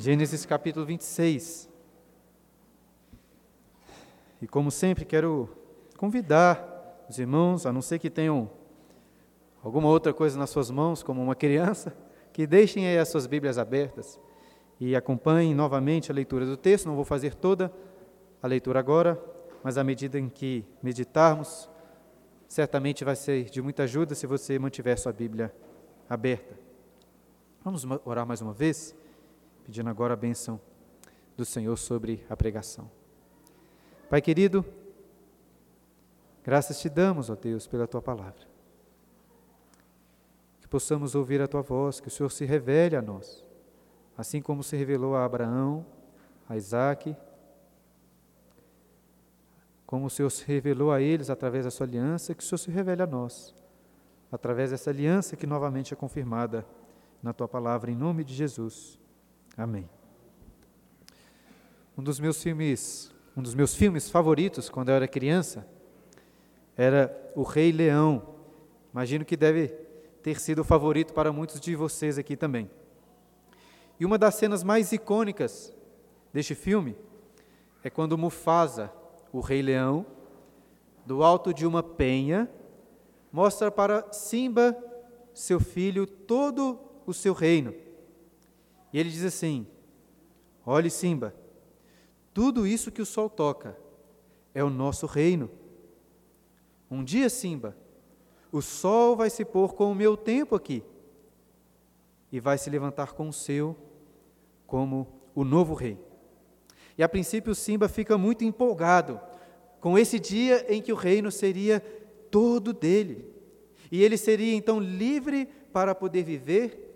Gênesis capítulo 26. E como sempre, quero convidar os irmãos, a não ser que tenham alguma outra coisa nas suas mãos, como uma criança, que deixem aí as suas Bíblias abertas e acompanhem novamente a leitura do texto. Não vou fazer toda a leitura agora, mas à medida em que meditarmos, certamente vai ser de muita ajuda se você mantiver sua Bíblia aberta. Vamos orar mais uma vez, pedindo agora a bênção do Senhor sobre a pregação. Pai querido, graças te damos, ó Deus, pela tua palavra. Que possamos ouvir a tua voz, que o Senhor se revele a nós, assim como se revelou a Abraão, a Isaac, como o Senhor se revelou a eles através da sua aliança, que o Senhor se revele a nós, através dessa aliança que novamente é confirmada na tua palavra, em nome de Jesus. Amém. Um dos meus filmes, um dos meus filmes favoritos quando eu era criança era O Rei Leão. Imagino que deve ter sido o favorito para muitos de vocês aqui também. E uma das cenas mais icônicas deste filme é quando Mufasa, o Rei Leão, do alto de uma penha, mostra para Simba, seu filho, todo o seu reino. E ele diz assim: Olhe, Simba, tudo isso que o sol toca é o nosso reino. Um dia, Simba, o sol vai se pôr com o meu tempo aqui e vai se levantar com o seu como o novo rei. E a princípio, Simba fica muito empolgado com esse dia em que o reino seria todo dele. E ele seria então livre para poder viver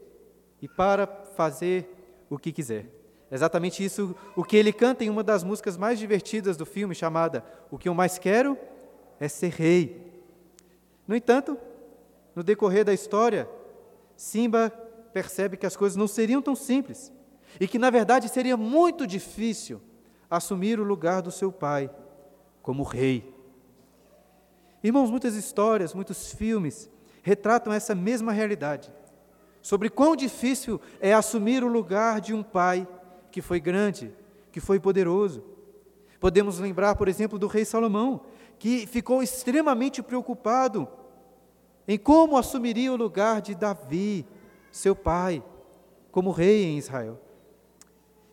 e para fazer o que quiser. Exatamente isso o que ele canta em uma das músicas mais divertidas do filme, chamada O que eu mais quero é ser rei. No entanto, no decorrer da história, Simba percebe que as coisas não seriam tão simples e que, na verdade, seria muito difícil assumir o lugar do seu pai como rei. Irmãos, muitas histórias, muitos filmes retratam essa mesma realidade sobre quão difícil é assumir o lugar de um pai que foi grande, que foi poderoso. Podemos lembrar, por exemplo, do rei Salomão, que ficou extremamente preocupado em como assumiria o lugar de Davi, seu pai, como rei em Israel.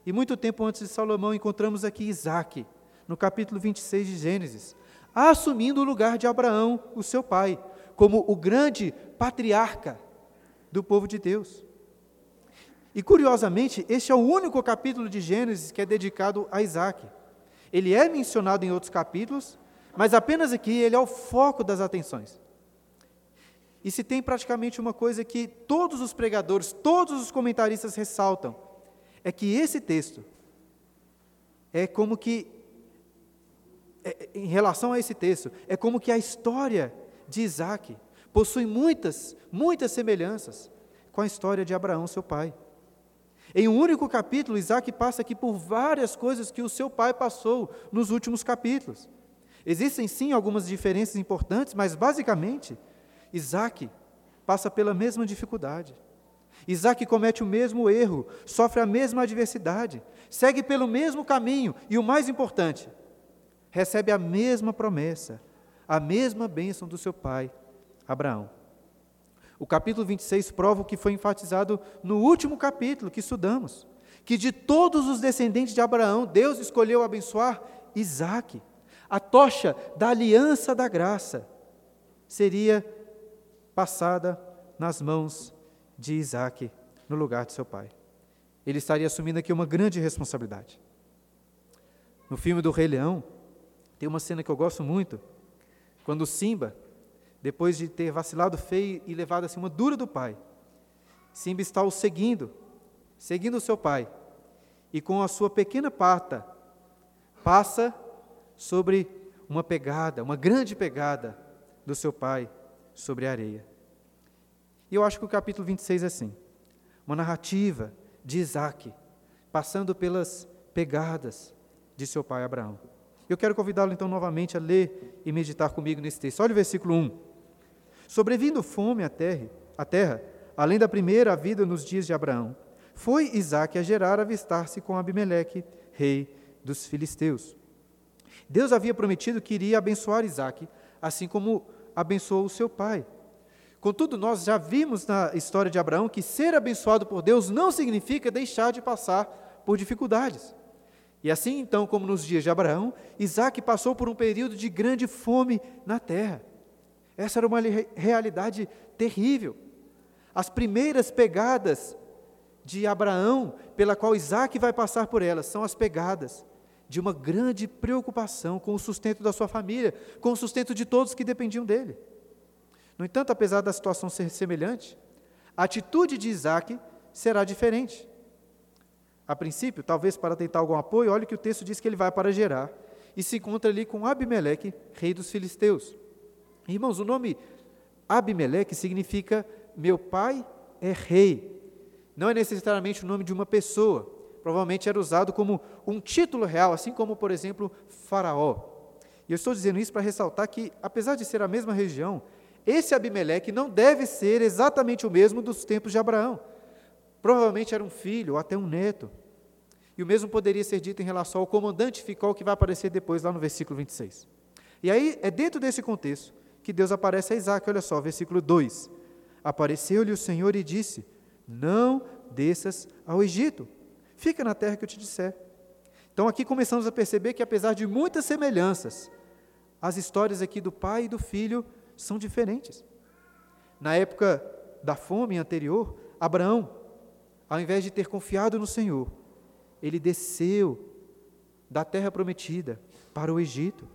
E muito tempo antes de Salomão, encontramos aqui Isaac, no capítulo 26 de Gênesis, assumindo o lugar de Abraão, o seu pai, como o grande patriarca do povo de Deus. E curiosamente, este é o único capítulo de Gênesis que é dedicado a Isaac. Ele é mencionado em outros capítulos, mas apenas aqui ele é o foco das atenções. E se tem praticamente uma coisa que todos os pregadores, todos os comentaristas ressaltam, é que esse texto é como que, é, em relação a esse texto, é como que a história de Isaac possui muitas, muitas semelhanças com a história de Abraão, seu pai. Em um único capítulo, Isaac passa aqui por várias coisas que o seu pai passou nos últimos capítulos. Existem sim algumas diferenças importantes, mas basicamente, Isaac passa pela mesma dificuldade. Isaac comete o mesmo erro, sofre a mesma adversidade, segue pelo mesmo caminho e, o mais importante, recebe a mesma promessa, a mesma bênção do seu pai, Abraão. O capítulo 26 prova o que foi enfatizado no último capítulo que estudamos, que de todos os descendentes de Abraão, Deus escolheu abençoar Isaac. A tocha da aliança da graça seria passada nas mãos de Isaac no lugar de seu pai. Ele estaria assumindo aqui uma grande responsabilidade. No filme do Rei Leão, tem uma cena que eu gosto muito, quando Simba depois de ter vacilado feio e levado assim uma dura do pai. Simba está o seguindo, seguindo o seu pai, e com a sua pequena pata passa sobre uma pegada, uma grande pegada do seu pai sobre a areia. E eu acho que o capítulo 26 é assim: uma narrativa de Isaac, passando pelas pegadas de seu pai Abraão. Eu quero convidá-lo então novamente a ler e meditar comigo nesse texto. Olha o versículo 1. Sobrevindo fome à terra, à terra, além da primeira vida nos dias de Abraão, foi Isaac a Gerar avistar-se com Abimeleque, rei dos filisteus. Deus havia prometido que iria abençoar Isaac, assim como abençoou o seu pai. Contudo, nós já vimos na história de Abraão que ser abençoado por Deus não significa deixar de passar por dificuldades. E assim, então, como nos dias de Abraão, Isaac passou por um período de grande fome na terra. Essa era uma realidade terrível. As primeiras pegadas de Abraão, pela qual Isaac vai passar por elas, são as pegadas de uma grande preocupação com o sustento da sua família, com o sustento de todos que dependiam dele. No entanto, apesar da situação ser semelhante, a atitude de Isaac será diferente. A princípio, talvez para tentar algum apoio, olha que o texto diz que ele vai para Gerar e se encontra ali com Abimeleque, rei dos filisteus. Irmãos, o nome Abimeleque significa meu pai é rei. Não é necessariamente o nome de uma pessoa. Provavelmente era usado como um título real, assim como, por exemplo, Faraó. E eu estou dizendo isso para ressaltar que, apesar de ser a mesma região, esse Abimeleque não deve ser exatamente o mesmo dos tempos de Abraão. Provavelmente era um filho ou até um neto. E o mesmo poderia ser dito em relação ao comandante Ficol, que vai aparecer depois lá no versículo 26. E aí é dentro desse contexto que Deus aparece a Isaac, olha só, versículo 2. Apareceu-lhe o Senhor e disse: Não desças ao Egito, fica na terra que eu te disser. Então aqui começamos a perceber que apesar de muitas semelhanças, as histórias aqui do pai e do filho são diferentes. Na época da fome anterior, Abraão, ao invés de ter confiado no Senhor, ele desceu da terra prometida para o Egito.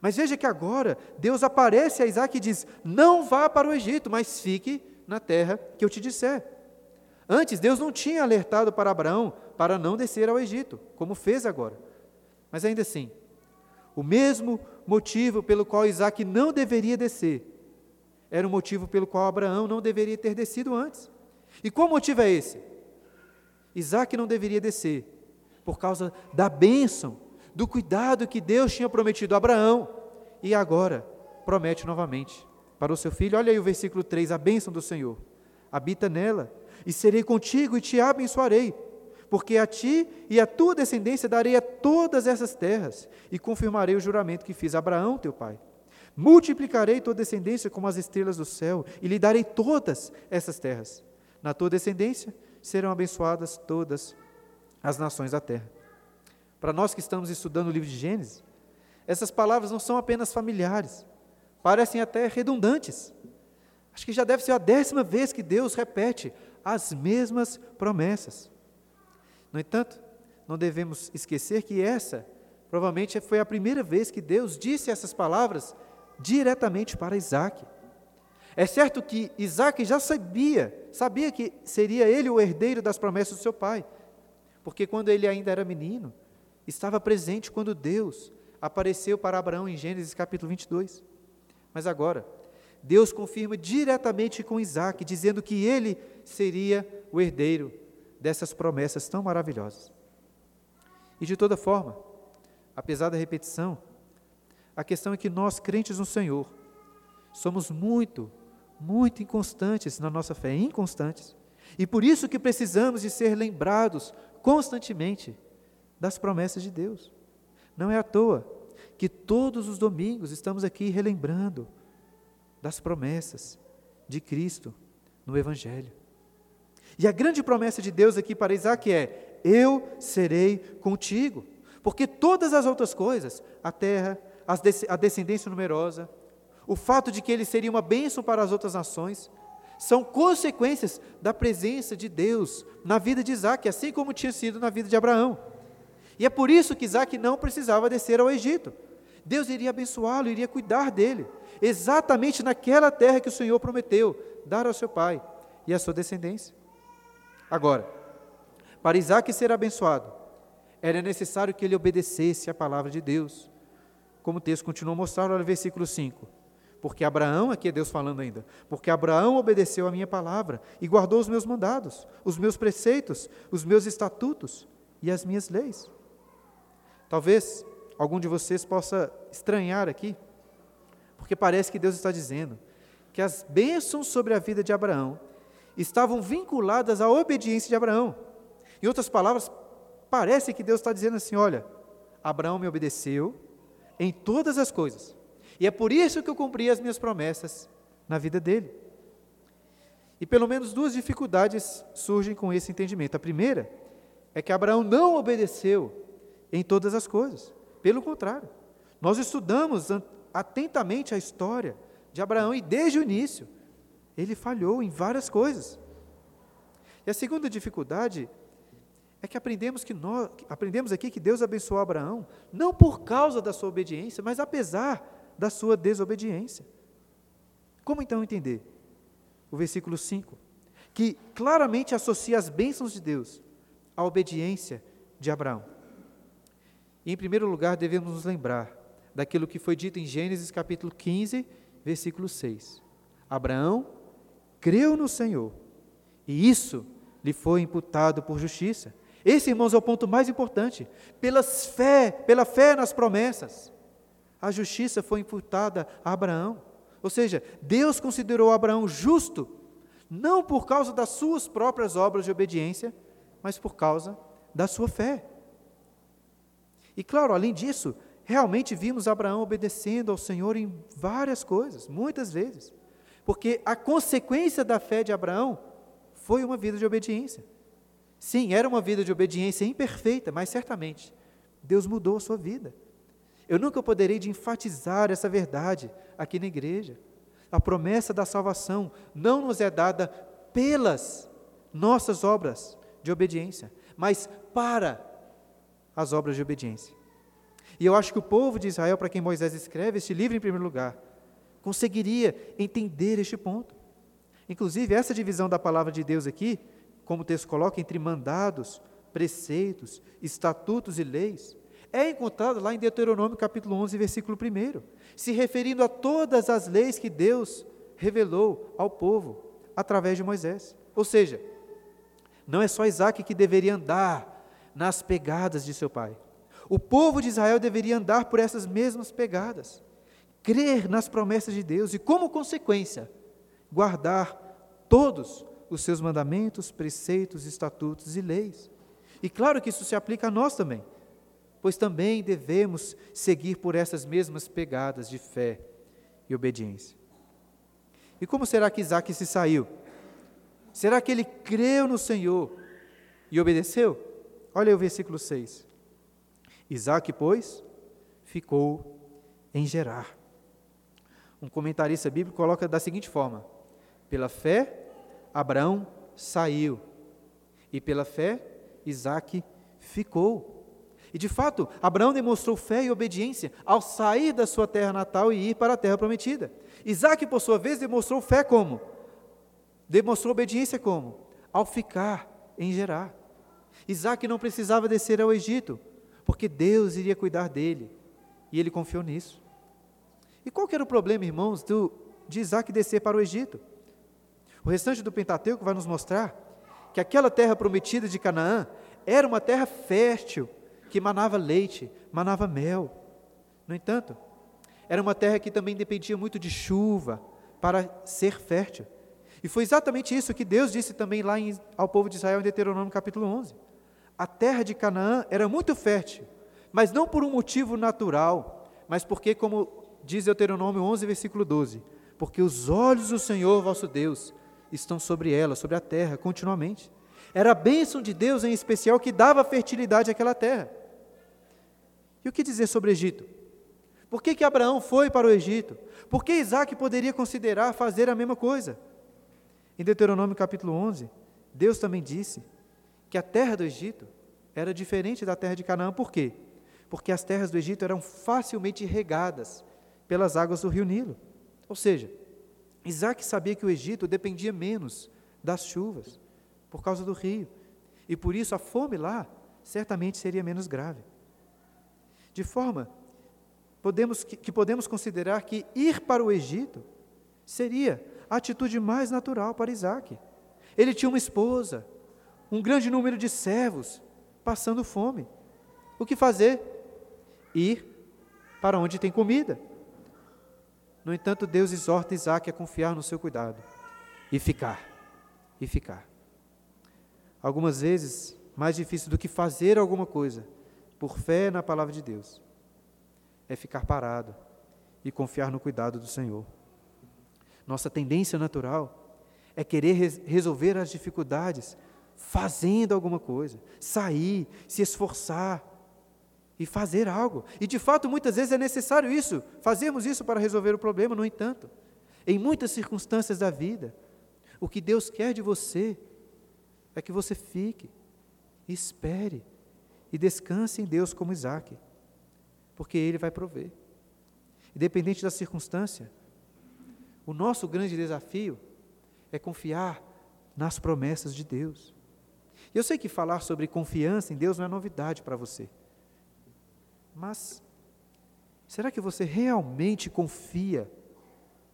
Mas veja que agora Deus aparece a Isaac e diz: Não vá para o Egito, mas fique na terra que eu te disser. Antes, Deus não tinha alertado para Abraão para não descer ao Egito, como fez agora. Mas ainda assim, o mesmo motivo pelo qual Isaac não deveria descer era o motivo pelo qual Abraão não deveria ter descido antes. E qual motivo é esse? Isaac não deveria descer por causa da bênção do cuidado que Deus tinha prometido a Abraão e agora promete novamente para o seu filho. Olha aí o versículo 3, a bênção do Senhor. Habita nela, e serei contigo e te abençoarei, porque a ti e a tua descendência darei a todas essas terras, e confirmarei o juramento que fiz a Abraão, teu pai. Multiplicarei tua descendência como as estrelas do céu, e lhe darei todas essas terras. Na tua descendência serão abençoadas todas as nações da terra. Para nós que estamos estudando o livro de Gênesis, essas palavras não são apenas familiares, parecem até redundantes. Acho que já deve ser a décima vez que Deus repete as mesmas promessas. No entanto, não devemos esquecer que essa provavelmente foi a primeira vez que Deus disse essas palavras diretamente para Isaac. É certo que Isaac já sabia, sabia que seria ele o herdeiro das promessas do seu pai, porque quando ele ainda era menino, estava presente quando Deus apareceu para Abraão em Gênesis capítulo 22. Mas agora, Deus confirma diretamente com Isaac, dizendo que ele seria o herdeiro dessas promessas tão maravilhosas. E de toda forma, apesar da repetição, a questão é que nós, crentes no Senhor, somos muito, muito inconstantes na nossa fé, inconstantes. E por isso que precisamos de ser lembrados constantemente das promessas de Deus. Não é à toa que todos os domingos estamos aqui relembrando das promessas de Cristo no Evangelho. E a grande promessa de Deus aqui para Isaac é: Eu serei contigo. Porque todas as outras coisas, a terra, a descendência numerosa, o fato de que ele seria uma bênção para as outras nações, são consequências da presença de Deus na vida de Isaac, assim como tinha sido na vida de Abraão. E é por isso que Isaac não precisava descer ao Egito. Deus iria abençoá-lo, iria cuidar dele, exatamente naquela terra que o Senhor prometeu dar ao seu pai e à sua descendência. Agora, para Isaac ser abençoado, era necessário que ele obedecesse à palavra de Deus. Como o texto continua a mostrar, olha o versículo 5. Porque Abraão, aqui é Deus falando ainda, porque Abraão obedeceu a minha palavra e guardou os meus mandados, os meus preceitos, os meus estatutos e as minhas leis. Talvez algum de vocês possa estranhar aqui, porque parece que Deus está dizendo que as bênçãos sobre a vida de Abraão estavam vinculadas à obediência de Abraão. Em outras palavras, parece que Deus está dizendo assim: olha, Abraão me obedeceu em todas as coisas, e é por isso que eu cumpri as minhas promessas na vida dele. E pelo menos duas dificuldades surgem com esse entendimento. A primeira é que Abraão não obedeceu em todas as coisas. Pelo contrário, nós estudamos atentamente a história de Abraão e desde o início ele falhou em várias coisas. E a segunda dificuldade é que aprendemos que nós aprendemos aqui que Deus abençoou Abraão não por causa da sua obediência, mas apesar da sua desobediência. Como então entender? O versículo 5, que claramente associa as bênçãos de Deus à obediência de Abraão. E, em primeiro lugar, devemos nos lembrar daquilo que foi dito em Gênesis capítulo 15, versículo 6. Abraão creu no Senhor, e isso lhe foi imputado por justiça. Esse, irmãos, é o ponto mais importante. Pelas fé, pela fé nas promessas, a justiça foi imputada a Abraão. Ou seja, Deus considerou Abraão justo, não por causa das suas próprias obras de obediência, mas por causa da sua fé. E claro, além disso, realmente vimos Abraão obedecendo ao Senhor em várias coisas, muitas vezes. Porque a consequência da fé de Abraão foi uma vida de obediência. Sim, era uma vida de obediência imperfeita, mas certamente Deus mudou a sua vida. Eu nunca poderei de enfatizar essa verdade aqui na igreja. A promessa da salvação não nos é dada pelas nossas obras de obediência, mas para as obras de obediência. E eu acho que o povo de Israel, para quem Moisés escreve este livro em primeiro lugar, conseguiria entender este ponto. Inclusive, essa divisão da palavra de Deus aqui, como o texto coloca, entre mandados, preceitos, estatutos e leis, é encontrado lá em Deuteronômio capítulo 11, versículo 1, se referindo a todas as leis que Deus revelou ao povo através de Moisés. Ou seja, não é só Isaac que deveria andar nas pegadas de seu pai. O povo de Israel deveria andar por essas mesmas pegadas, crer nas promessas de Deus e, como consequência, guardar todos os seus mandamentos, preceitos, estatutos e leis. E claro que isso se aplica a nós também, pois também devemos seguir por essas mesmas pegadas de fé e obediência. E como será que Isaac se saiu? Será que ele creu no Senhor e obedeceu? Olha aí o versículo 6. Isaac, pois, ficou em Gerar. Um comentarista bíblico coloca da seguinte forma: pela fé, Abraão saiu, e pela fé, Isaac ficou. E de fato, Abraão demonstrou fé e obediência ao sair da sua terra natal e ir para a terra prometida. Isaac, por sua vez, demonstrou fé como? Demonstrou obediência como? Ao ficar em Gerar. Isaac não precisava descer ao Egito, porque Deus iria cuidar dele, e ele confiou nisso. E qual era o problema, irmãos, do, de Isaac descer para o Egito? O restante do Pentateuco vai nos mostrar que aquela terra prometida de Canaã era uma terra fértil, que manava leite, manava mel. No entanto, era uma terra que também dependia muito de chuva para ser fértil. E foi exatamente isso que Deus disse também lá em, ao povo de Israel em Deuteronômio capítulo 11 a terra de Canaã era muito fértil, mas não por um motivo natural, mas porque, como diz Deuteronômio 11, versículo 12, porque os olhos do Senhor vosso Deus estão sobre ela, sobre a terra, continuamente. Era a bênção de Deus em especial que dava fertilidade àquela terra. E o que dizer sobre o Egito? Por que, que Abraão foi para o Egito? Por que Isaac poderia considerar fazer a mesma coisa? Em Deuteronômio capítulo 11, Deus também disse que a terra do Egito era diferente da terra de Canaã. Por quê? Porque as terras do Egito eram facilmente regadas pelas águas do rio Nilo. Ou seja, Isaac sabia que o Egito dependia menos das chuvas, por causa do rio. E por isso a fome lá certamente seria menos grave. De forma podemos, que, que podemos considerar que ir para o Egito seria a atitude mais natural para Isaac. Ele tinha uma esposa, um grande número de servos passando fome. O que fazer? Ir para onde tem comida. No entanto, Deus exorta Isaac a confiar no seu cuidado e ficar, e ficar. Algumas vezes mais difícil do que fazer alguma coisa por fé na palavra de Deus é ficar parado e confiar no cuidado do Senhor. Nossa tendência natural é querer resolver as dificuldades fazendo alguma coisa, sair, se esforçar e fazer algo. E de fato, muitas vezes é necessário isso, fazemos isso para resolver o problema, no entanto, em muitas circunstâncias da vida, o que Deus quer de você é que você fique, espere e descanse em Deus como Isaac, porque Ele vai prover. Independente da circunstância, o nosso grande desafio é confiar nas promessas de Deus. Eu sei que falar sobre confiança em Deus não é novidade para você. Mas será que você realmente confia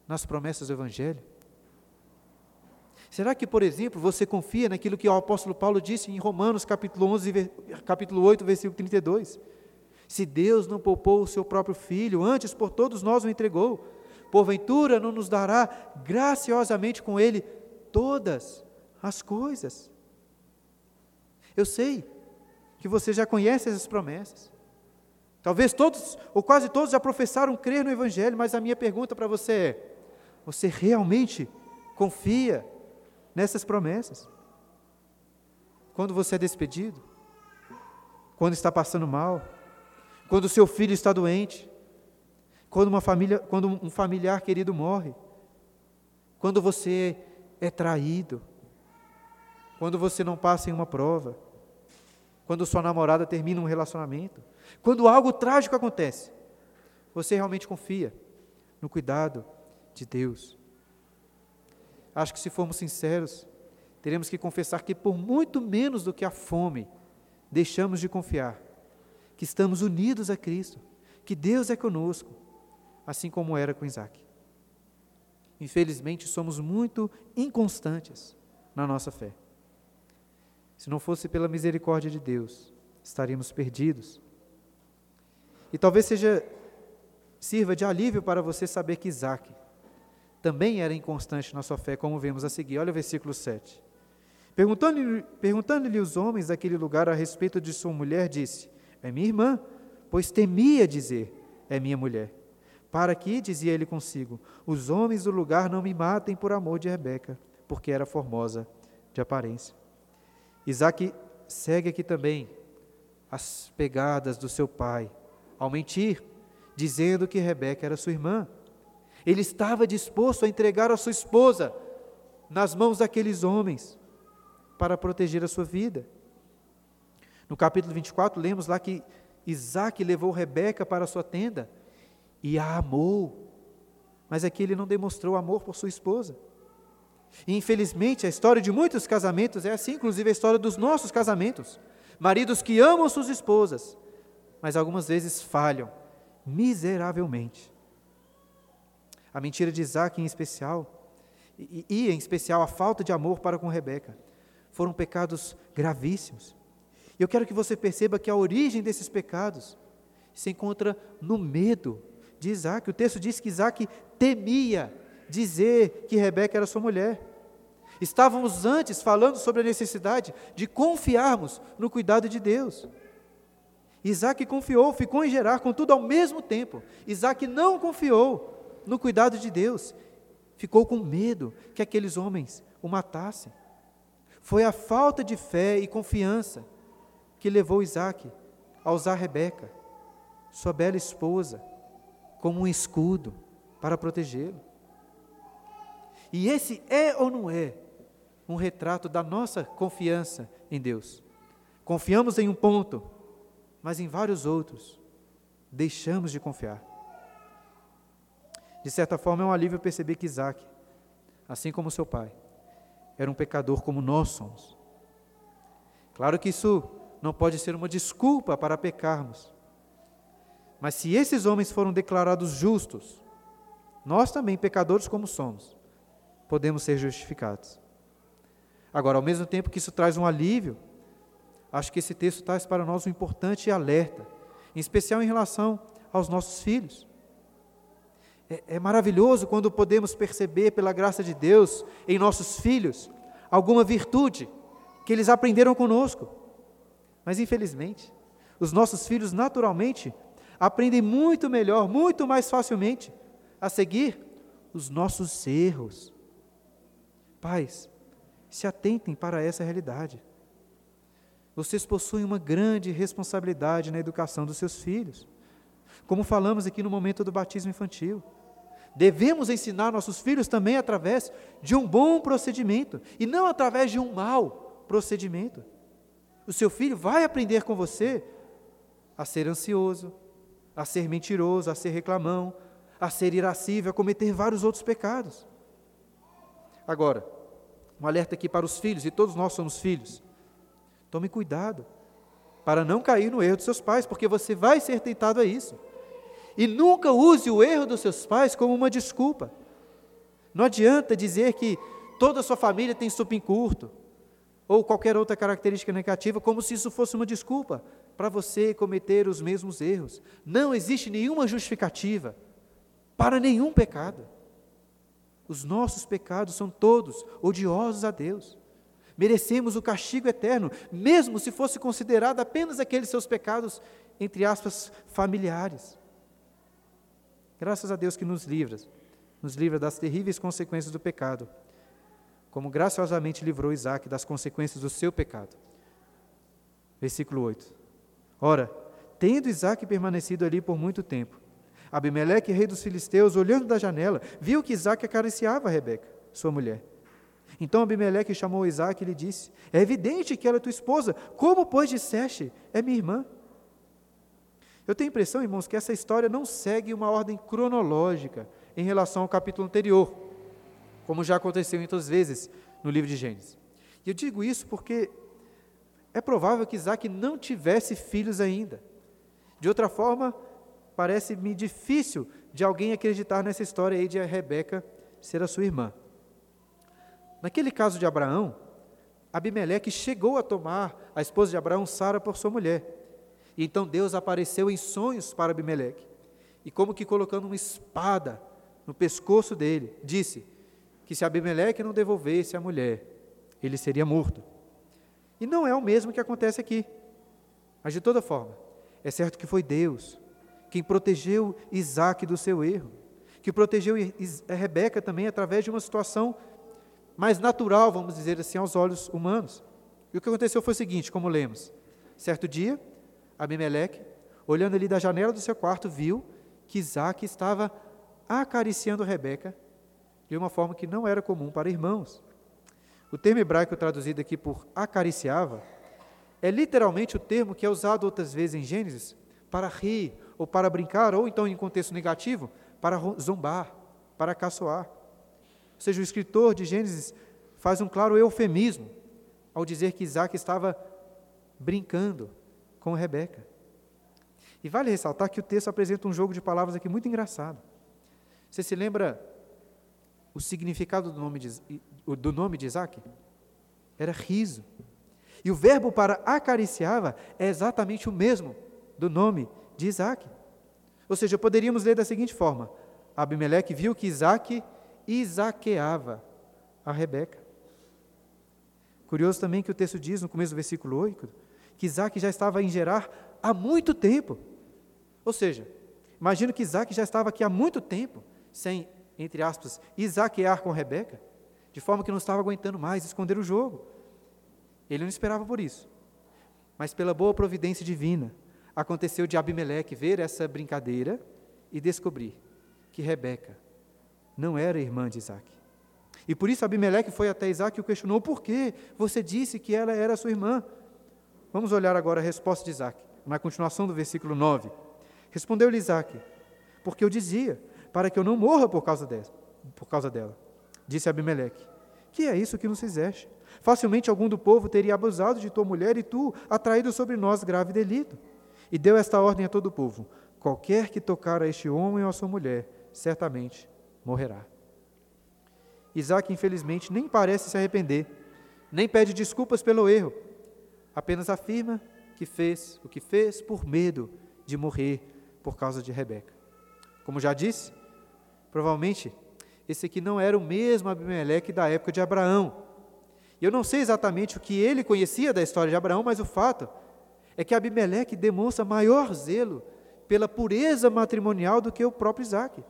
nas promessas do Evangelho? Será que, por exemplo, você confia naquilo que o apóstolo Paulo disse em Romanos capítulo 11, capítulo 8, versículo 32? Se Deus não poupou o seu próprio filho, antes por todos nós o entregou, porventura não nos dará graciosamente com ele todas as coisas. Eu sei que você já conhece essas promessas. Talvez todos, ou quase todos, já professaram crer no Evangelho, mas a minha pergunta para você é: você realmente confia nessas promessas? Quando você é despedido? Quando está passando mal? Quando o seu filho está doente? Quando, uma família, quando um familiar querido morre? Quando você é traído? Quando você não passa em uma prova? Quando sua namorada termina um relacionamento? Quando algo trágico acontece? Você realmente confia no cuidado de Deus? Acho que se formos sinceros, teremos que confessar que por muito menos do que a fome, deixamos de confiar que estamos unidos a Cristo, que Deus é conosco, assim como era com Isaac. Infelizmente, somos muito inconstantes na nossa fé. Se não fosse pela misericórdia de Deus, estaríamos perdidos. E talvez seja sirva de alívio para você saber que Isaac também era inconstante na sua fé, como vemos a seguir. Olha o versículo 7. Perguntando-lhe perguntando os homens daquele lugar a respeito de sua mulher, disse: É minha irmã, pois temia dizer: É minha mulher. Para que, dizia ele consigo, os homens do lugar não me matem por amor de Rebeca, porque era formosa de aparência. Isaac segue aqui também as pegadas do seu pai, ao mentir, dizendo que Rebeca era sua irmã. Ele estava disposto a entregar a sua esposa nas mãos daqueles homens para proteger a sua vida. No capítulo 24, lemos lá que Isaac levou Rebeca para a sua tenda e a amou, mas aqui ele não demonstrou amor por sua esposa. E infelizmente a história de muitos casamentos é assim, inclusive a história dos nossos casamentos. Maridos que amam suas esposas, mas algumas vezes falham miseravelmente. A mentira de Isaac em especial, e, e em especial a falta de amor para com Rebeca, foram pecados gravíssimos. E eu quero que você perceba que a origem desses pecados se encontra no medo de Isaac. O texto diz que Isaac temia dizer que Rebeca era sua mulher. Estávamos antes falando sobre a necessidade de confiarmos no cuidado de Deus. Isaac confiou, ficou em Gerar, contudo, ao mesmo tempo, Isaac não confiou no cuidado de Deus, ficou com medo que aqueles homens o matassem. Foi a falta de fé e confiança que levou Isaac a usar Rebeca, sua bela esposa, como um escudo para protegê-lo. E esse é ou não é um retrato da nossa confiança em Deus? Confiamos em um ponto, mas em vários outros deixamos de confiar. De certa forma, é um alívio perceber que Isaac, assim como seu pai, era um pecador como nós somos. Claro que isso não pode ser uma desculpa para pecarmos. Mas se esses homens foram declarados justos, nós também, pecadores como somos, podemos ser justificados. Agora, ao mesmo tempo que isso traz um alívio, acho que esse texto traz para nós um importante alerta, em especial em relação aos nossos filhos. É, é maravilhoso quando podemos perceber, pela graça de Deus, em nossos filhos, alguma virtude que eles aprenderam conosco. Mas infelizmente, os nossos filhos naturalmente aprendem muito melhor, muito mais facilmente a seguir os nossos erros. Pais, se atentem para essa realidade. Vocês possuem uma grande responsabilidade na educação dos seus filhos. Como falamos aqui no momento do batismo infantil. Devemos ensinar nossos filhos também através de um bom procedimento e não através de um mau procedimento. O seu filho vai aprender com você a ser ansioso, a ser mentiroso, a ser reclamão, a ser irascível, a cometer vários outros pecados. Agora, um alerta aqui para os filhos, e todos nós somos filhos. Tome cuidado para não cair no erro dos seus pais, porque você vai ser tentado a isso. E nunca use o erro dos seus pais como uma desculpa. Não adianta dizer que toda a sua família tem estupim curto, ou qualquer outra característica negativa, como se isso fosse uma desculpa para você cometer os mesmos erros. Não existe nenhuma justificativa para nenhum pecado. Os nossos pecados são todos odiosos a Deus. Merecemos o castigo eterno, mesmo se fosse considerado apenas aqueles seus pecados, entre aspas, familiares. Graças a Deus que nos livra, nos livra das terríveis consequências do pecado, como graciosamente livrou Isaac das consequências do seu pecado. Versículo 8. Ora, tendo Isaac permanecido ali por muito tempo, Abimeleque, rei dos filisteus, olhando da janela, viu que Isaac acariciava Rebeca, sua mulher. Então Abimeleque chamou Isaac e lhe disse: É evidente que ela é tua esposa, como, pois, disseste, é minha irmã? Eu tenho a impressão, irmãos, que essa história não segue uma ordem cronológica em relação ao capítulo anterior, como já aconteceu muitas vezes no livro de Gênesis. E eu digo isso porque é provável que Isaac não tivesse filhos ainda. De outra forma, parece-me difícil de alguém acreditar nessa história aí de a Rebeca ser a sua irmã. Naquele caso de Abraão, Abimeleque chegou a tomar a esposa de Abraão, Sara, por sua mulher. E então Deus apareceu em sonhos para Abimeleque. E como que colocando uma espada no pescoço dele, disse que se Abimeleque não devolvesse a mulher, ele seria morto. E não é o mesmo que acontece aqui. Mas de toda forma, é certo que foi Deus quem protegeu Isaac do seu erro, que protegeu Rebeca também através de uma situação mais natural, vamos dizer assim, aos olhos humanos. E o que aconteceu foi o seguinte, como lemos. Certo dia, Abimeleque, olhando ali da janela do seu quarto, viu que Isaac estava acariciando Rebeca de uma forma que não era comum para irmãos. O termo hebraico traduzido aqui por acariciava é literalmente o termo que é usado outras vezes em Gênesis para rir, ou para brincar, ou então em contexto negativo, para zombar, para caçoar. Ou seja, o escritor de Gênesis faz um claro eufemismo ao dizer que Isaac estava brincando com Rebeca. E vale ressaltar que o texto apresenta um jogo de palavras aqui muito engraçado. Você se lembra o significado do nome de, do nome de Isaac? Era riso. E o verbo para acariciava é exatamente o mesmo do nome de Isaac. Ou seja, poderíamos ler da seguinte forma: Abimeleque viu que Isaac isaqueava a Rebeca. Curioso também que o texto diz no começo do versículo 8 que Isaac já estava em Gerar há muito tempo. Ou seja, imagino que Isaac já estava aqui há muito tempo, sem entre aspas, isaquear com Rebeca, de forma que não estava aguentando mais esconder o jogo. Ele não esperava por isso. Mas pela boa providência divina, aconteceu de Abimeleque ver essa brincadeira e descobrir que Rebeca não era irmã de Isaac. E por isso Abimeleque foi até Isaac e o questionou: por que você disse que ela era sua irmã? Vamos olhar agora a resposta de Isaac, na continuação do versículo 9. Respondeu-lhe Isaac: Porque eu dizia, para que eu não morra por causa, dela, por causa dela. Disse Abimeleque: Que é isso que nos fizeste? Facilmente algum do povo teria abusado de tua mulher e tu atraído sobre nós grave delito. E deu esta ordem a todo o povo: Qualquer que tocar a este homem ou a sua mulher, certamente morrerá. Isaac, infelizmente, nem parece se arrepender, nem pede desculpas pelo erro, apenas afirma que fez o que fez por medo de morrer por causa de Rebeca. Como já disse, provavelmente esse aqui não era o mesmo Abimeleque da época de Abraão. Eu não sei exatamente o que ele conhecia da história de Abraão, mas o fato é que Abimeleque demonstra maior zelo pela pureza matrimonial do que o próprio Isaac.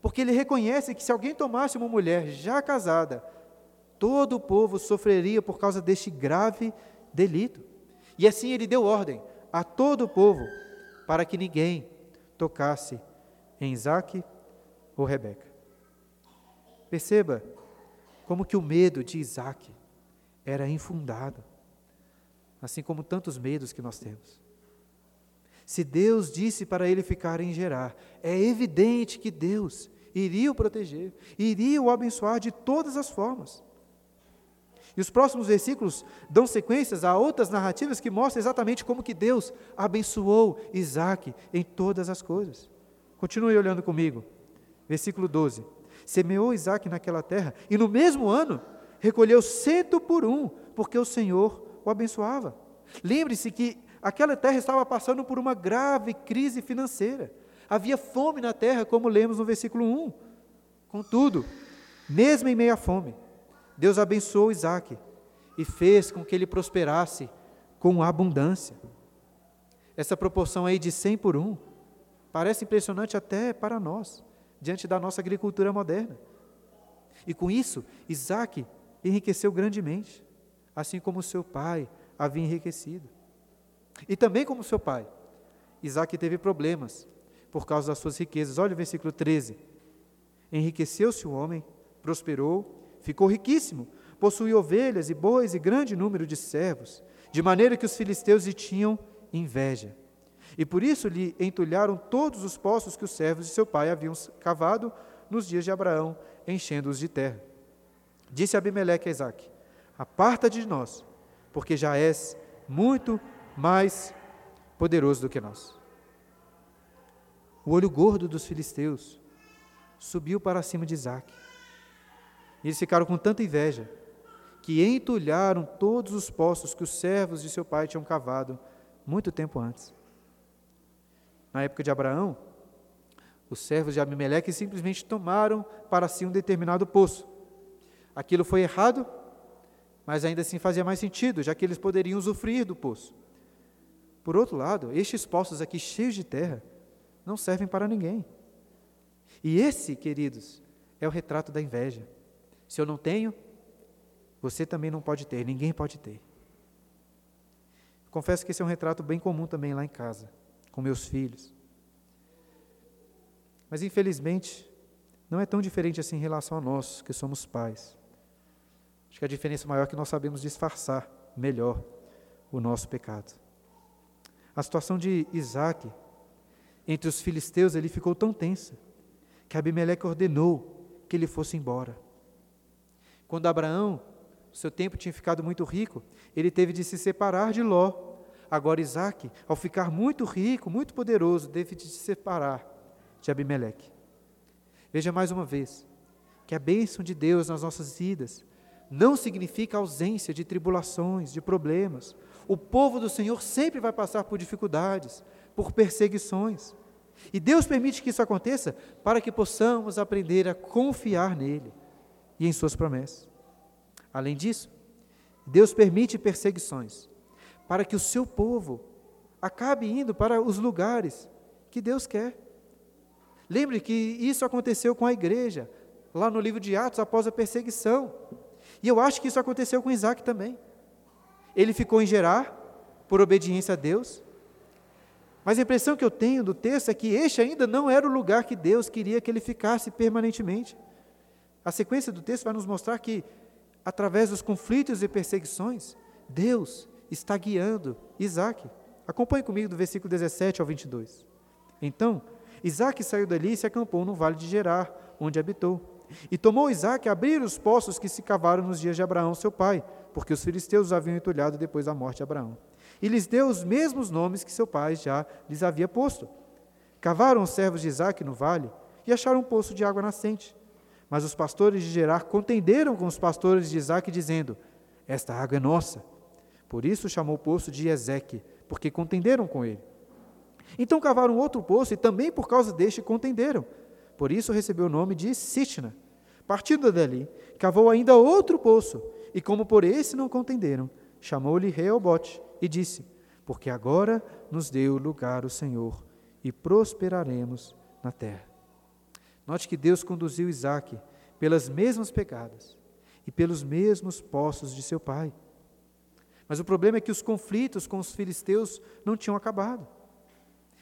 Porque ele reconhece que se alguém tomasse uma mulher já casada, todo o povo sofreria por causa deste grave delito. E assim ele deu ordem a todo o povo para que ninguém tocasse em Isaac ou Rebeca. Perceba como que o medo de Isaac era infundado, assim como tantos medos que nós temos. Se Deus disse para ele ficar em Gerar, é evidente que Deus iria o proteger, iria o abençoar de todas as formas. E os próximos versículos dão sequências a outras narrativas que mostram exatamente como que Deus abençoou Isaac em todas as coisas. Continue olhando comigo. Versículo 12. Semeou Isaac naquela terra, e no mesmo ano recolheu cento por um, porque o Senhor o abençoava. Lembre-se que aquela terra estava passando por uma grave crise financeira. Havia fome na terra, como lemos no versículo 1. Contudo, mesmo em meio à fome, Deus abençoou Isaac e fez com que ele prosperasse com abundância. Essa proporção aí de 100 por 1 parece impressionante até para nós, diante da nossa agricultura moderna. E com isso, Isaac enriqueceu grandemente, assim como seu pai havia enriquecido. E também como seu pai, Isaac teve problemas por causa das suas riquezas. Olha o versículo 13. Enriqueceu-se o homem, prosperou ficou riquíssimo, possuía ovelhas e bois e grande número de servos, de maneira que os filisteus lhe tinham inveja. E por isso lhe entulharam todos os poços que os servos de seu pai haviam cavado nos dias de Abraão, enchendo-os de terra. Disse Abimeleque a Isaac: Aparta de nós, porque já és muito mais poderoso do que nós. O olho gordo dos filisteus subiu para cima de Isaac. E eles ficaram com tanta inveja que entulharam todos os poços que os servos de seu pai tinham cavado muito tempo antes. Na época de Abraão, os servos de Abimeleque simplesmente tomaram para si um determinado poço. Aquilo foi errado, mas ainda assim fazia mais sentido, já que eles poderiam usufruir do poço. Por outro lado, estes poços aqui cheios de terra não servem para ninguém. E esse, queridos, é o retrato da inveja. Se eu não tenho, você também não pode ter, ninguém pode ter. Confesso que esse é um retrato bem comum também lá em casa, com meus filhos. Mas infelizmente, não é tão diferente assim em relação a nós, que somos pais. Acho que a diferença maior é que nós sabemos disfarçar melhor o nosso pecado. A situação de Isaac entre os filisteus ele ficou tão tensa que Abimeleque ordenou que ele fosse embora. Quando Abraão, seu tempo tinha ficado muito rico, ele teve de se separar de Ló. Agora Isaac, ao ficar muito rico, muito poderoso, teve de se separar de Abimeleque. Veja mais uma vez que a bênção de Deus nas nossas vidas não significa ausência de tribulações, de problemas. O povo do Senhor sempre vai passar por dificuldades, por perseguições. E Deus permite que isso aconteça para que possamos aprender a confiar nele e em Suas promessas. Além disso, Deus permite perseguições para que o seu povo acabe indo para os lugares que Deus quer. Lembre que isso aconteceu com a igreja, lá no livro de Atos, após a perseguição. E eu acho que isso aconteceu com Isaac também. Ele ficou em Gerar, por obediência a Deus. Mas a impressão que eu tenho do texto é que este ainda não era o lugar que Deus queria que ele ficasse permanentemente. A sequência do texto vai nos mostrar que, através dos conflitos e perseguições, Deus está guiando Isaac. Acompanhe comigo do versículo 17 ao 22. Então, Isaac saiu dali e se acampou no vale de Gerar, onde habitou. E tomou Isaac abrir os poços que se cavaram nos dias de Abraão, seu pai, porque os filisteus os haviam entulhado depois da morte de Abraão. E lhes deu os mesmos nomes que seu pai já lhes havia posto. Cavaram os servos de Isaac no vale e acharam um poço de água nascente. Mas os pastores de Gerar contenderam com os pastores de Isaac, dizendo: Esta água é nossa. Por isso chamou o poço de Ezeque, porque contenderam com ele. Então cavaram outro poço, e também por causa deste contenderam. Por isso recebeu o nome de Sitna. Partindo dali, cavou ainda outro poço, e como por esse não contenderam, chamou-lhe Reobote, e disse: porque agora nos deu lugar o Senhor e prosperaremos na terra. Note que Deus conduziu Isaac pelas mesmas pegadas e pelos mesmos poços de seu pai. Mas o problema é que os conflitos com os filisteus não tinham acabado.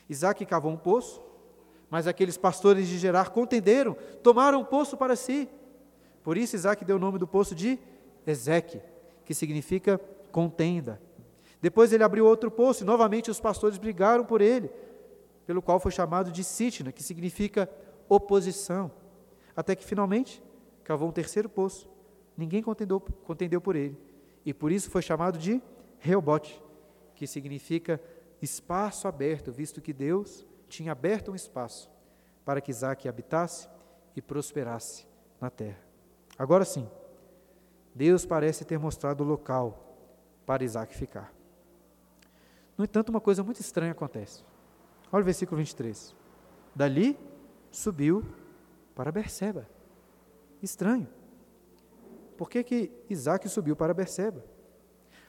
Isaac cavou um poço, mas aqueles pastores de Gerar contenderam, tomaram o poço para si. Por isso Isaac deu o nome do poço de Ezeque, que significa contenda. Depois ele abriu outro poço e novamente os pastores brigaram por ele, pelo qual foi chamado de Sitna, que significa oposição. Até que finalmente cavou um terceiro poço. Ninguém contendeu, contendeu por ele. E por isso foi chamado de Reobote, que significa espaço aberto, visto que Deus tinha aberto um espaço para que Isaac habitasse e prosperasse na terra. Agora sim, Deus parece ter mostrado o local para Isaac ficar. No entanto, uma coisa muito estranha acontece. Olha o versículo 23. Dali subiu para Berseba. Estranho. Por que, que Isaac subiu para Berseba?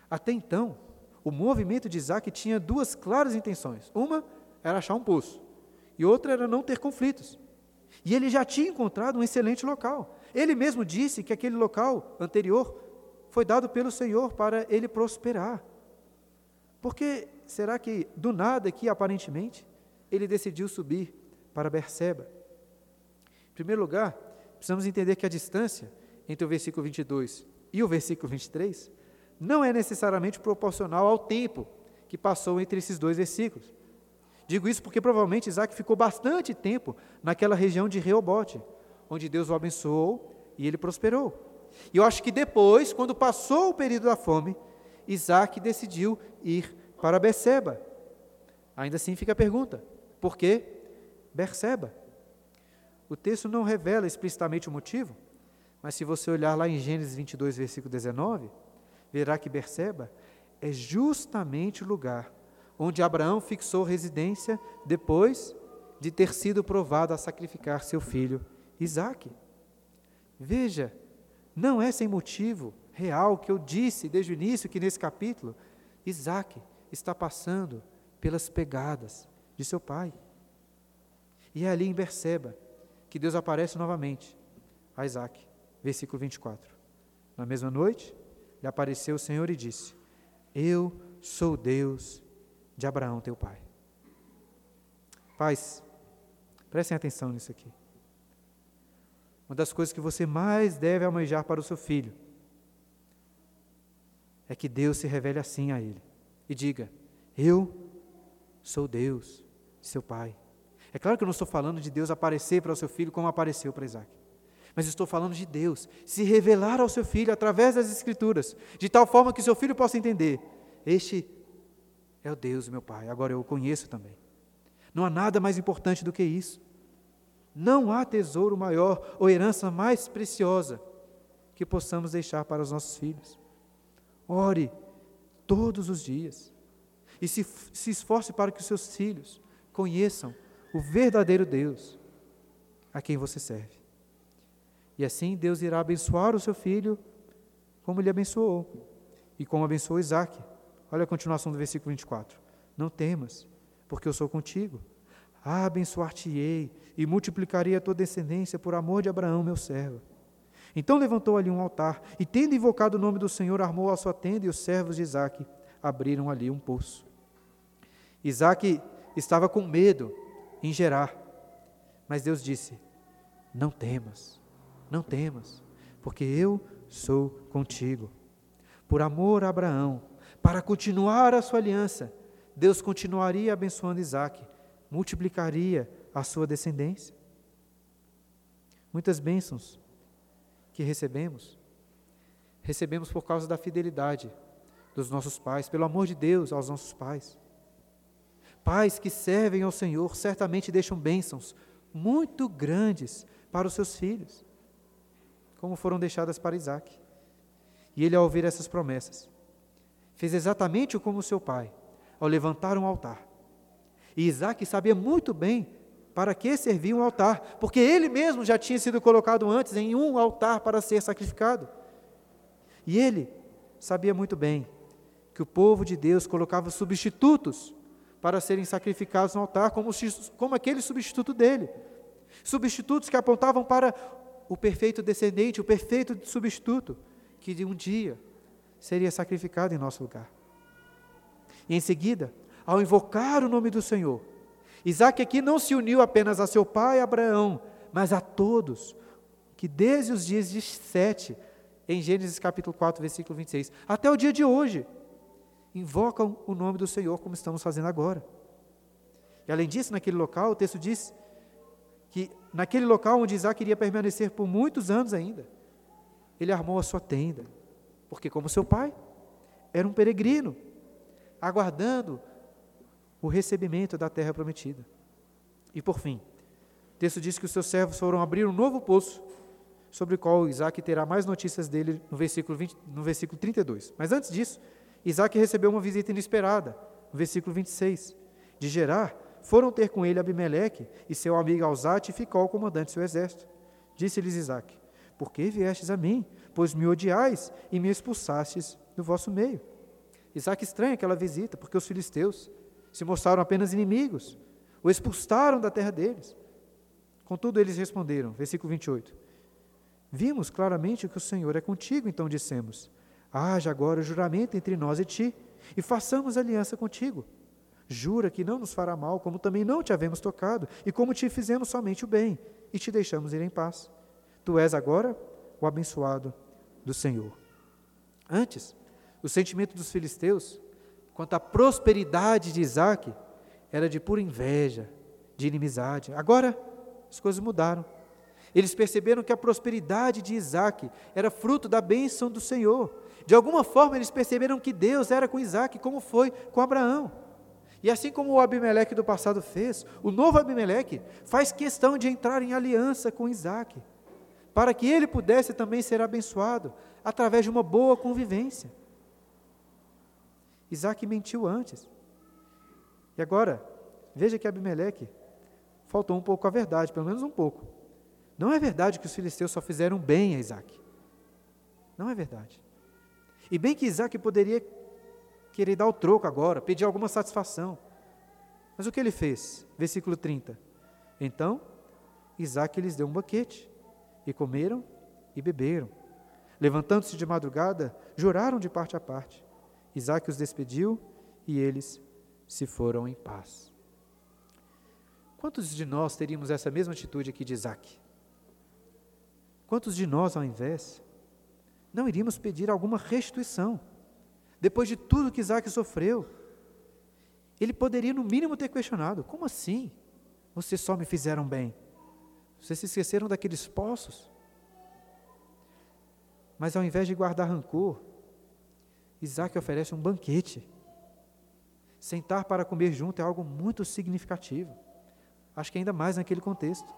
Até então, o movimento de Isaac tinha duas claras intenções. Uma era achar um poço, e outra era não ter conflitos. E ele já tinha encontrado um excelente local. Ele mesmo disse que aquele local anterior foi dado pelo Senhor para ele prosperar. Porque será que do nada aqui aparentemente ele decidiu subir para Berseba? Em primeiro lugar, precisamos entender que a distância entre o versículo 22 e o versículo 23 não é necessariamente proporcional ao tempo que passou entre esses dois versículos. Digo isso porque provavelmente Isaac ficou bastante tempo naquela região de Reobote, onde Deus o abençoou e ele prosperou. E eu acho que depois, quando passou o período da fome, Isaac decidiu ir para Berseba. Ainda assim fica a pergunta: por que Berseba? O texto não revela explicitamente o motivo, mas se você olhar lá em Gênesis 22, versículo 19, verá que Berseba é justamente o lugar onde Abraão fixou residência depois de ter sido provado a sacrificar seu filho Isaque. Veja, não é sem motivo real que eu disse desde o início que nesse capítulo Isaac está passando pelas pegadas de seu pai. E é ali em Berseba que Deus aparece novamente a Isaac. Versículo 24. Na mesma noite, lhe apareceu o Senhor e disse: Eu sou Deus de Abraão, teu pai. Pais, prestem atenção nisso aqui. Uma das coisas que você mais deve almejar para o seu filho é que Deus se revele assim a ele e diga: Eu sou Deus, seu pai. É claro que eu não estou falando de Deus aparecer para o seu filho como apareceu para Isaac. Mas estou falando de Deus se revelar ao seu filho através das Escrituras, de tal forma que seu filho possa entender: Este é o Deus, meu Pai. Agora eu o conheço também. Não há nada mais importante do que isso. Não há tesouro maior ou herança mais preciosa que possamos deixar para os nossos filhos. Ore todos os dias e se, se esforce para que os seus filhos conheçam o verdadeiro Deus a quem você serve. E assim Deus irá abençoar o seu filho como ele abençoou e como abençoou Isaac. Olha a continuação do versículo 24. Não temas, porque eu sou contigo. Abençoar-te-ei e multiplicarei a tua descendência por amor de Abraão, meu servo. Então levantou ali um altar e, tendo invocado o nome do Senhor, armou a sua tenda e os servos de Isaac abriram ali um poço. Isaac estava com medo em Gerar, mas Deus disse: Não temas, não temas, porque eu sou contigo. Por amor a Abraão, para continuar a sua aliança, Deus continuaria abençoando Isaac, multiplicaria a sua descendência. Muitas bênçãos que recebemos, recebemos por causa da fidelidade dos nossos pais, pelo amor de Deus aos nossos pais. Pais que servem ao Senhor certamente deixam bênçãos muito grandes para os seus filhos, como foram deixadas para Isaac. E ele, ao ouvir essas promessas, fez exatamente como seu pai, ao levantar um altar. E Isaac sabia muito bem para que servia um altar, porque ele mesmo já tinha sido colocado antes em um altar para ser sacrificado. E ele sabia muito bem que o povo de Deus colocava substitutos para serem sacrificados no altar, como, como aquele substituto dele. Substitutos que apontavam para o perfeito descendente, o perfeito substituto, que de um dia seria sacrificado em nosso lugar. E em seguida, ao invocar o nome do Senhor, Isaac aqui não se uniu apenas a seu pai Abraão, mas a todos, que desde os dias de Sete, em Gênesis capítulo 4, versículo 26, até o dia de hoje, invocam o nome do Senhor, como estamos fazendo agora. E além disso, naquele local, o texto diz que naquele local onde Isaac iria permanecer por muitos anos ainda, ele armou a sua tenda, porque, como seu pai, era um peregrino, aguardando o recebimento da terra prometida. E por fim, o texto diz que os seus servos foram abrir um novo poço, sobre o qual Isaac terá mais notícias dele no versículo, 20, no versículo 32. Mas antes disso, Isaac recebeu uma visita inesperada, no versículo 26. De Gerar, foram ter com ele Abimeleque e seu amigo Alzate e ficou o comandante de seu exército. Disse-lhes Isaac: Por que viestes a mim? Pois me odiais e me expulsastes do vosso meio. Isaac estranha aquela visita, porque os filisteus se mostraram apenas inimigos, o expulsaram da terra deles. Contudo, eles responderam, versículo 28. Vimos claramente que o Senhor é contigo, então dissemos: Haja agora o juramento entre nós e ti, e façamos aliança contigo. Jura que não nos fará mal, como também não te havemos tocado, e como te fizemos somente o bem, e te deixamos ir em paz. Tu és agora o abençoado do Senhor. Antes, o sentimento dos filisteus quanto à prosperidade de Isaac era de pura inveja, de inimizade. Agora, as coisas mudaram. Eles perceberam que a prosperidade de Isaac era fruto da bênção do Senhor. De alguma forma, eles perceberam que Deus era com Isaac, como foi com Abraão. E assim como o Abimeleque do passado fez, o novo Abimeleque faz questão de entrar em aliança com Isaac, para que ele pudesse também ser abençoado através de uma boa convivência. Isaac mentiu antes. E agora, veja que Abimeleque faltou um pouco a verdade, pelo menos um pouco. Não é verdade que os filisteus só fizeram bem a Isaac. Não é verdade. E bem que Isaac poderia querer dar o troco agora, pedir alguma satisfação. Mas o que ele fez? Versículo 30. Então, Isaac lhes deu um banquete, e comeram e beberam. Levantando-se de madrugada, juraram de parte a parte. Isaac os despediu e eles se foram em paz. Quantos de nós teríamos essa mesma atitude aqui de Isaac? Quantos de nós, ao invés, não iríamos pedir alguma restituição? Depois de tudo que Isaac sofreu, ele poderia, no mínimo, ter questionado: como assim? Vocês só me fizeram bem? Vocês se esqueceram daqueles poços? Mas ao invés de guardar rancor, Isaac oferece um banquete. Sentar para comer junto é algo muito significativo. Acho que ainda mais naquele contexto.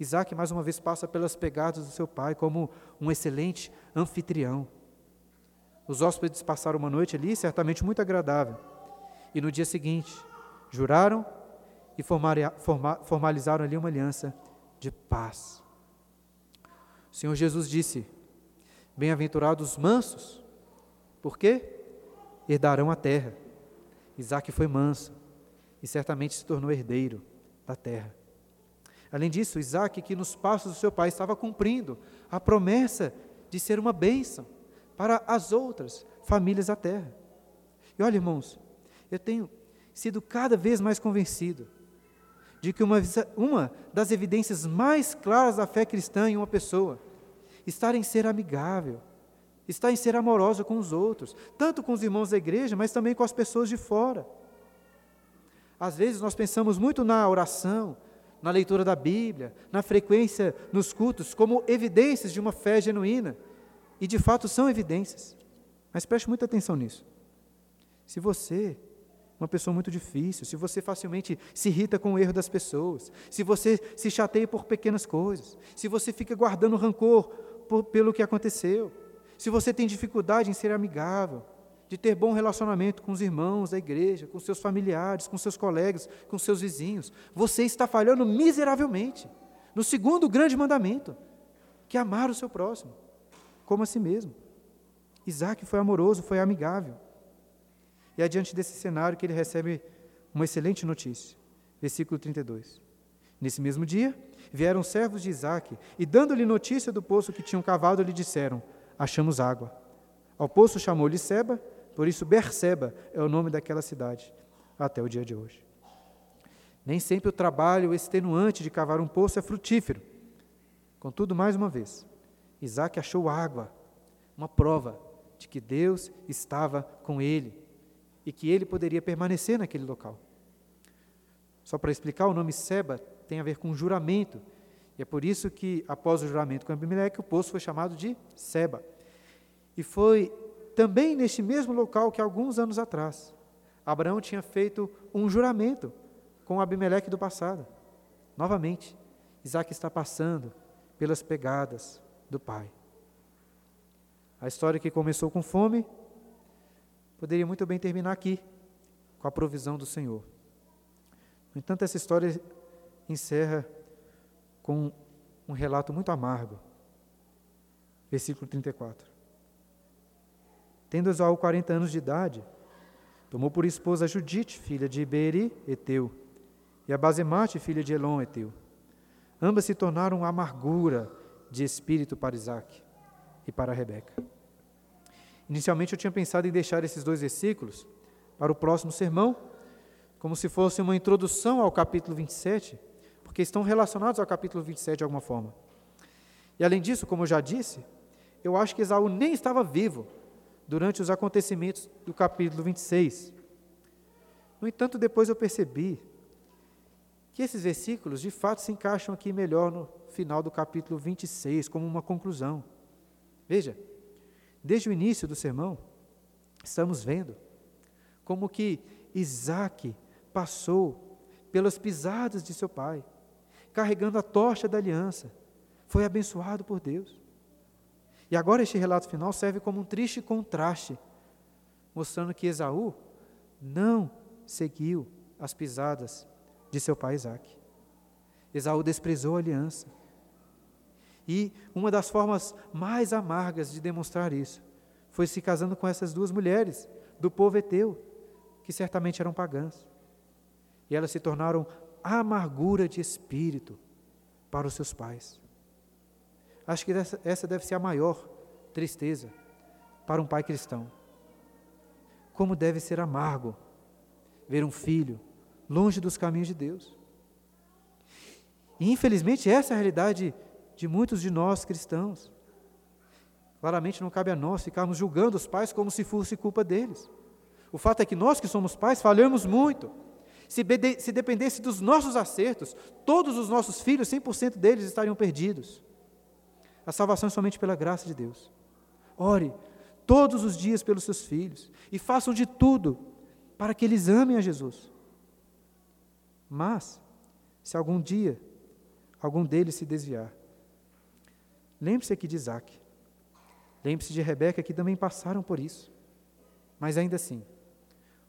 Isaac mais uma vez passa pelas pegadas do seu pai como um excelente anfitrião. Os hóspedes passaram uma noite ali, certamente muito agradável. E no dia seguinte, juraram e formalizaram ali uma aliança de paz. O Senhor Jesus disse: Bem-aventurados os mansos, por quê? Herdarão a terra. Isaac foi manso e certamente se tornou herdeiro da terra. Além disso, Isaac, que nos passos do seu pai estava cumprindo a promessa de ser uma bênção para as outras famílias da terra. E olha, irmãos, eu tenho sido cada vez mais convencido de que uma, uma das evidências mais claras da fé cristã em uma pessoa está em ser amigável, está em ser amorosa com os outros, tanto com os irmãos da igreja, mas também com as pessoas de fora. Às vezes nós pensamos muito na oração, na leitura da Bíblia, na frequência nos cultos, como evidências de uma fé genuína. E de fato são evidências. Mas preste muita atenção nisso. Se você, uma pessoa muito difícil, se você facilmente se irrita com o erro das pessoas, se você se chateia por pequenas coisas, se você fica guardando rancor por, pelo que aconteceu, se você tem dificuldade em ser amigável, de ter bom relacionamento com os irmãos da igreja, com seus familiares, com seus colegas, com seus vizinhos, você está falhando miseravelmente no segundo grande mandamento, que é amar o seu próximo, como a si mesmo. Isaac foi amoroso, foi amigável. E é diante desse cenário que ele recebe uma excelente notícia. Versículo 32. Nesse mesmo dia, vieram servos de Isaac e, dando-lhe notícia do poço que tinham cavado, lhe disseram: Achamos água. Ao poço chamou-lhe Seba, por isso Berseba é o nome daquela cidade, até o dia de hoje. Nem sempre o trabalho extenuante de cavar um poço é frutífero. Contudo, mais uma vez, Isaac achou água, uma prova de que Deus estava com ele e que ele poderia permanecer naquele local. Só para explicar, o nome Seba tem a ver com juramento. E é por isso que, após o juramento com Abimeleque, o poço foi chamado de Seba. E foi também neste mesmo local que, alguns anos atrás, Abraão tinha feito um juramento com Abimeleque do passado. Novamente, Isaac está passando pelas pegadas do pai. A história que começou com fome poderia muito bem terminar aqui, com a provisão do Senhor. No entanto, essa história encerra com um relato muito amargo. Versículo 34. Tendo Esaú 40 anos de idade, tomou por esposa Judite, filha de Iberi, Eteu, e a Basemate, filha de Elon, Eteu. Ambas se tornaram amargura de espírito para Isaac e para Rebeca. Inicialmente eu tinha pensado em deixar esses dois versículos para o próximo sermão, como se fosse uma introdução ao capítulo 27, porque estão relacionados ao capítulo 27 de alguma forma. E além disso, como eu já disse, eu acho que Esaú nem estava vivo durante os acontecimentos do capítulo 26. No entanto, depois eu percebi que esses versículos de fato se encaixam aqui melhor no final do capítulo 26, como uma conclusão. Veja, desde o início do sermão, estamos vendo como que Isaac passou pelas pisadas de seu pai, carregando a tocha da aliança, foi abençoado por Deus. E agora este relato final serve como um triste contraste, mostrando que Esaú não seguiu as pisadas de seu pai Isaac. Esaú desprezou a aliança. E uma das formas mais amargas de demonstrar isso foi se casando com essas duas mulheres do povo eteu, que certamente eram pagãs. E elas se tornaram amargura de espírito para os seus pais. Acho que essa deve ser a maior tristeza para um pai cristão. Como deve ser amargo ver um filho longe dos caminhos de Deus. E infelizmente essa é a realidade de muitos de nós cristãos. Claramente não cabe a nós ficarmos julgando os pais como se fosse culpa deles. O fato é que nós que somos pais falhamos muito. Se, se dependesse dos nossos acertos, todos os nossos filhos, 100% deles estariam perdidos. A salvação é somente pela graça de Deus. Ore todos os dias pelos seus filhos e façam de tudo para que eles amem a Jesus. Mas, se algum dia algum deles se desviar, lembre-se aqui de Isaac. Lembre-se de Rebeca, que também passaram por isso. Mas ainda assim,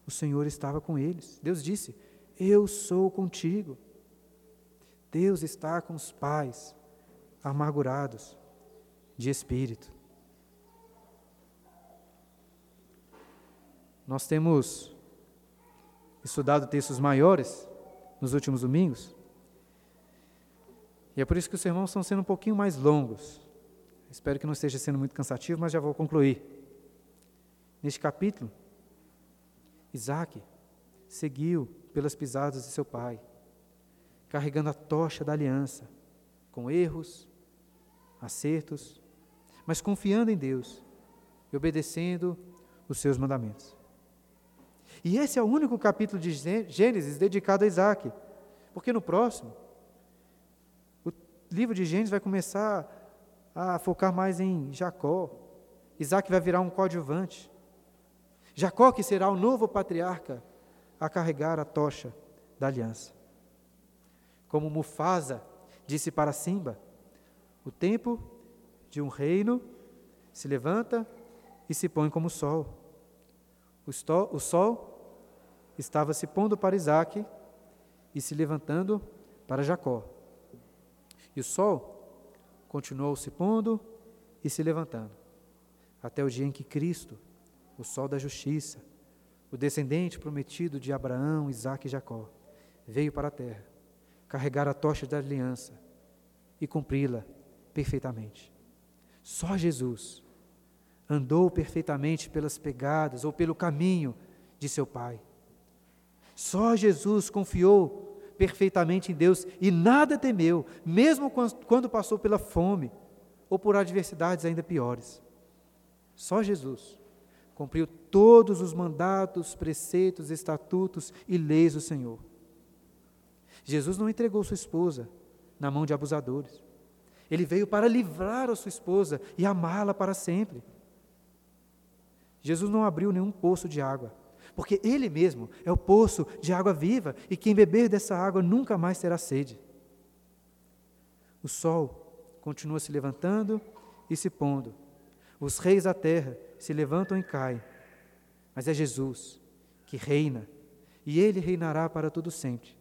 o Senhor estava com eles. Deus disse: Eu sou contigo. Deus está com os pais amargurados de espírito. Nós temos estudado textos maiores nos últimos domingos. E é por isso que os sermões estão sendo um pouquinho mais longos. Espero que não esteja sendo muito cansativo, mas já vou concluir. Neste capítulo, Isaac seguiu pelas pisadas de seu pai, carregando a tocha da aliança, com erros, acertos, mas confiando em Deus e obedecendo os seus mandamentos. E esse é o único capítulo de Gênesis dedicado a Isaac, porque no próximo, o livro de Gênesis vai começar a focar mais em Jacó. Isaac vai virar um coadjuvante. Jacó, que será o novo patriarca a carregar a tocha da aliança. Como Mufasa disse para Simba: o tempo de um reino se levanta e se põe como o sol. O, o sol estava se pondo para Isaac e se levantando para Jacó. E o sol continuou se pondo e se levantando, até o dia em que Cristo, o sol da justiça, o descendente prometido de Abraão, Isaque e Jacó, veio para a terra, carregar a tocha da aliança e cumpri-la perfeitamente. Só Jesus andou perfeitamente pelas pegadas ou pelo caminho de seu Pai. Só Jesus confiou perfeitamente em Deus e nada temeu, mesmo quando passou pela fome ou por adversidades ainda piores. Só Jesus cumpriu todos os mandatos, preceitos, estatutos e leis do Senhor. Jesus não entregou sua esposa na mão de abusadores. Ele veio para livrar a sua esposa e amá-la para sempre. Jesus não abriu nenhum poço de água, porque Ele mesmo é o poço de água viva e quem beber dessa água nunca mais terá sede. O sol continua se levantando e se pondo. Os reis da terra se levantam e caem. Mas é Jesus que reina, e Ele reinará para todo sempre,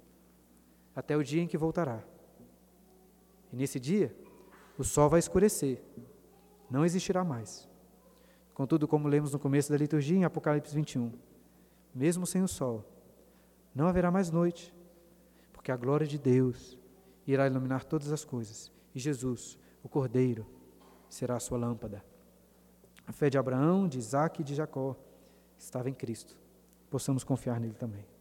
até o dia em que voltará. E nesse dia, o sol vai escurecer, não existirá mais. Contudo, como lemos no começo da liturgia em Apocalipse 21, mesmo sem o sol, não haverá mais noite, porque a glória de Deus irá iluminar todas as coisas, e Jesus, o Cordeiro, será a sua lâmpada. A fé de Abraão, de Isaac e de Jacó estava em Cristo. Possamos confiar nele também.